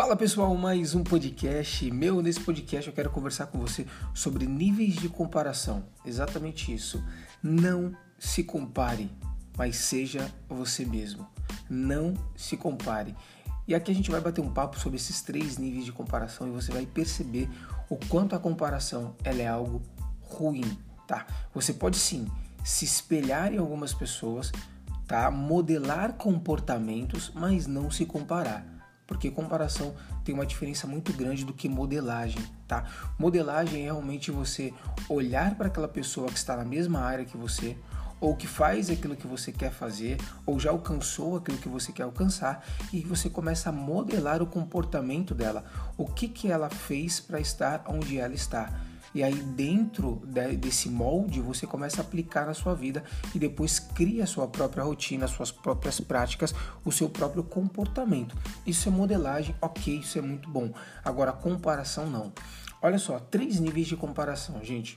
Fala pessoal, mais um podcast meu. Nesse podcast eu quero conversar com você sobre níveis de comparação. Exatamente isso. Não se compare, mas seja você mesmo. Não se compare. E aqui a gente vai bater um papo sobre esses três níveis de comparação e você vai perceber o quanto a comparação ela é algo ruim, tá? Você pode sim se espelhar em algumas pessoas, tá? Modelar comportamentos, mas não se comparar porque comparação tem uma diferença muito grande do que modelagem, tá? Modelagem é realmente você olhar para aquela pessoa que está na mesma área que você, ou que faz aquilo que você quer fazer, ou já alcançou aquilo que você quer alcançar, e você começa a modelar o comportamento dela, o que, que ela fez para estar onde ela está. E aí, dentro desse molde, você começa a aplicar na sua vida e depois cria a sua própria rotina, as suas próprias práticas, o seu próprio comportamento. Isso é modelagem, ok, isso é muito bom. Agora, comparação não. Olha só, três níveis de comparação, gente.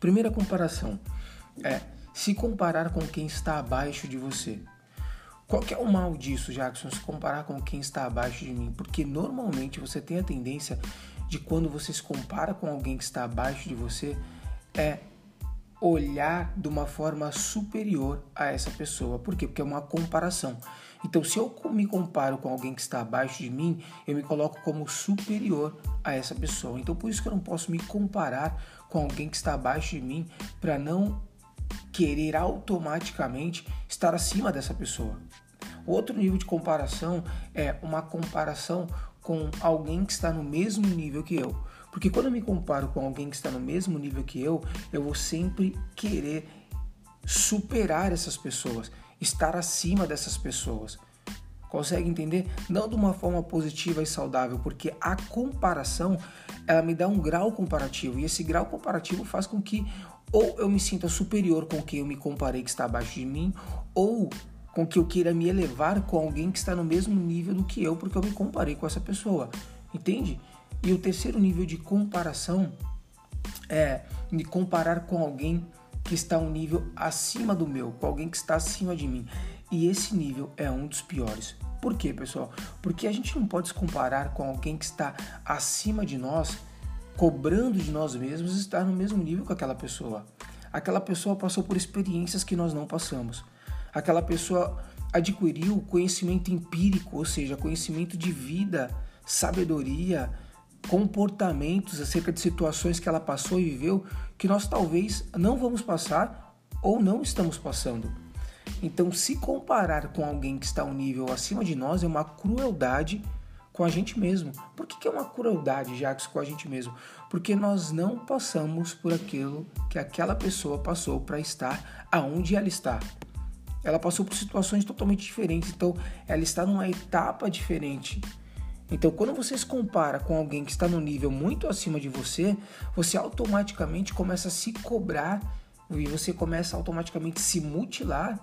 Primeira comparação é se comparar com quem está abaixo de você. Qual que é o mal disso, Jackson? Se comparar com quem está abaixo de mim? Porque normalmente você tem a tendência de quando você se compara com alguém que está abaixo de você é olhar de uma forma superior a essa pessoa. Por quê? Porque é uma comparação. Então, se eu me comparo com alguém que está abaixo de mim, eu me coloco como superior a essa pessoa. Então, por isso que eu não posso me comparar com alguém que está abaixo de mim para não querer automaticamente estar acima dessa pessoa. Outro nível de comparação é uma comparação com alguém que está no mesmo nível que eu. Porque quando eu me comparo com alguém que está no mesmo nível que eu, eu vou sempre querer superar essas pessoas, estar acima dessas pessoas. Consegue entender? Não de uma forma positiva e saudável, porque a comparação ela me dá um grau comparativo e esse grau comparativo faz com que ou eu me sinta superior com quem eu me comparei que está abaixo de mim, ou com que eu queira me elevar com alguém que está no mesmo nível do que eu, porque eu me comparei com essa pessoa. Entende? E o terceiro nível de comparação é me comparar com alguém que está um nível acima do meu, com alguém que está acima de mim. E esse nível é um dos piores. Por quê, pessoal? Porque a gente não pode se comparar com alguém que está acima de nós, cobrando de nós mesmos estar no mesmo nível que aquela pessoa. Aquela pessoa passou por experiências que nós não passamos aquela pessoa adquiriu conhecimento empírico, ou seja, conhecimento de vida, sabedoria, comportamentos acerca de situações que ela passou e viveu que nós talvez não vamos passar ou não estamos passando. Então, se comparar com alguém que está um nível acima de nós é uma crueldade com a gente mesmo. Por que, é uma crueldade, Jacques, com a gente mesmo? Porque nós não passamos por aquilo que aquela pessoa passou para estar aonde ela está ela passou por situações totalmente diferentes, então ela está numa etapa diferente. Então, quando você se compara com alguém que está no nível muito acima de você, você automaticamente começa a se cobrar e você começa automaticamente a se mutilar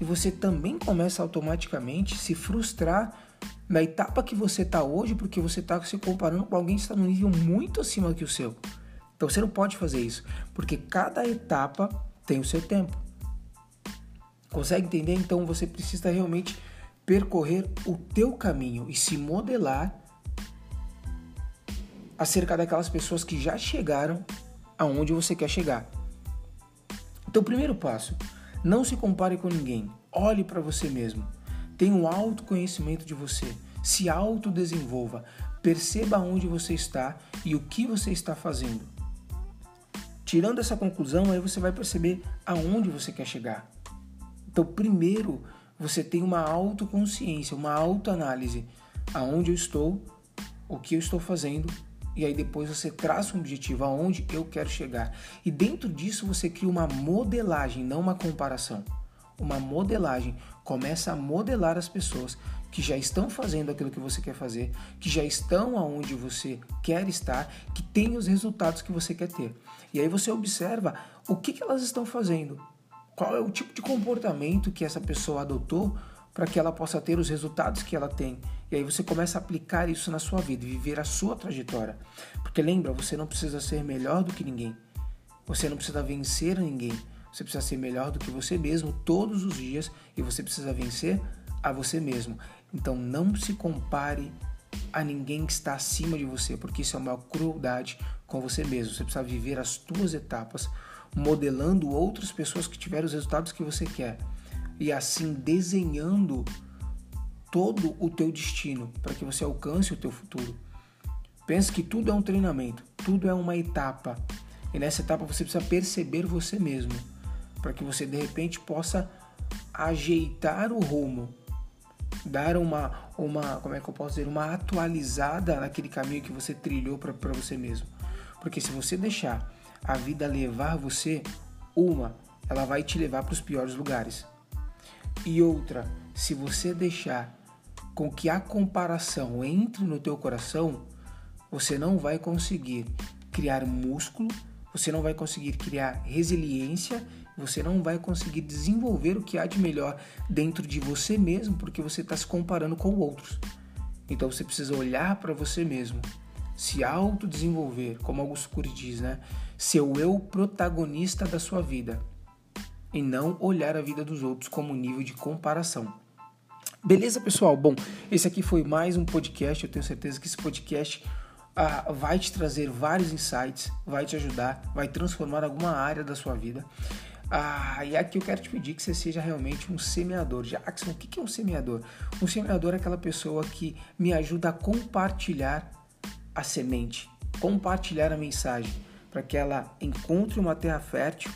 e você também começa automaticamente a se frustrar na etapa que você está hoje, porque você está se comparando com alguém que está no nível muito acima que o seu. Então, você não pode fazer isso, porque cada etapa tem o seu tempo. Consegue entender? Então você precisa realmente percorrer o teu caminho e se modelar acerca daquelas pessoas que já chegaram aonde você quer chegar. Então, primeiro passo, não se compare com ninguém. Olhe para você mesmo. Tenha um autoconhecimento de você. Se autodesenvolva. Perceba onde você está e o que você está fazendo. Tirando essa conclusão, aí você vai perceber aonde você quer chegar. Então, primeiro, você tem uma autoconsciência, uma autoanálise. Aonde eu estou, o que eu estou fazendo, e aí depois você traça um objetivo aonde eu quero chegar. E dentro disso você cria uma modelagem, não uma comparação. Uma modelagem começa a modelar as pessoas que já estão fazendo aquilo que você quer fazer, que já estão aonde você quer estar, que têm os resultados que você quer ter. E aí você observa o que, que elas estão fazendo, qual é o tipo de comportamento que essa pessoa adotou para que ela possa ter os resultados que ela tem. E aí você começa a aplicar isso na sua vida, viver a sua trajetória. Porque lembra, você não precisa ser melhor do que ninguém. Você não precisa vencer ninguém. Você precisa ser melhor do que você mesmo todos os dias e você precisa vencer a você mesmo. Então não se compare a ninguém que está acima de você, porque isso é uma crueldade com você mesmo. Você precisa viver as tuas etapas, modelando outras pessoas que tiveram os resultados que você quer e assim desenhando todo o teu destino para que você alcance o teu futuro. Pense que tudo é um treinamento, tudo é uma etapa. E nessa etapa você precisa perceber você mesmo, para que você de repente possa ajeitar o rumo dar uma, uma, como é que eu posso dizer, uma atualizada naquele caminho que você trilhou para você mesmo. Porque se você deixar a vida levar você, uma, ela vai te levar para os piores lugares. E outra, se você deixar com que a comparação entre no teu coração, você não vai conseguir criar músculo, você não vai conseguir criar resiliência você não vai conseguir desenvolver o que há de melhor dentro de você mesmo porque você está se comparando com outros. Então você precisa olhar para você mesmo, se autodesenvolver, como Augusto Cury diz, né? Ser o eu protagonista da sua vida e não olhar a vida dos outros como nível de comparação. Beleza, pessoal? Bom, esse aqui foi mais um podcast. Eu tenho certeza que esse podcast ah, vai te trazer vários insights, vai te ajudar, vai transformar alguma área da sua vida. Ah, e aqui eu quero te pedir que você seja realmente um semeador. Jackson, o que é um semeador? Um semeador é aquela pessoa que me ajuda a compartilhar a semente, compartilhar a mensagem, para que ela encontre uma terra fértil,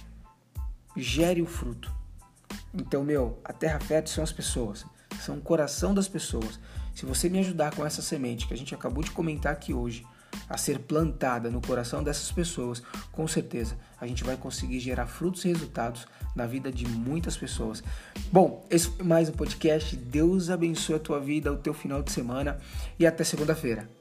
gere o fruto. Então, meu, a terra fértil são as pessoas, são o coração das pessoas. Se você me ajudar com essa semente que a gente acabou de comentar aqui hoje, a ser plantada no coração dessas pessoas, com certeza a gente vai conseguir gerar frutos e resultados na vida de muitas pessoas. Bom, esse foi mais um podcast. Deus abençoe a tua vida, o teu final de semana e até segunda-feira.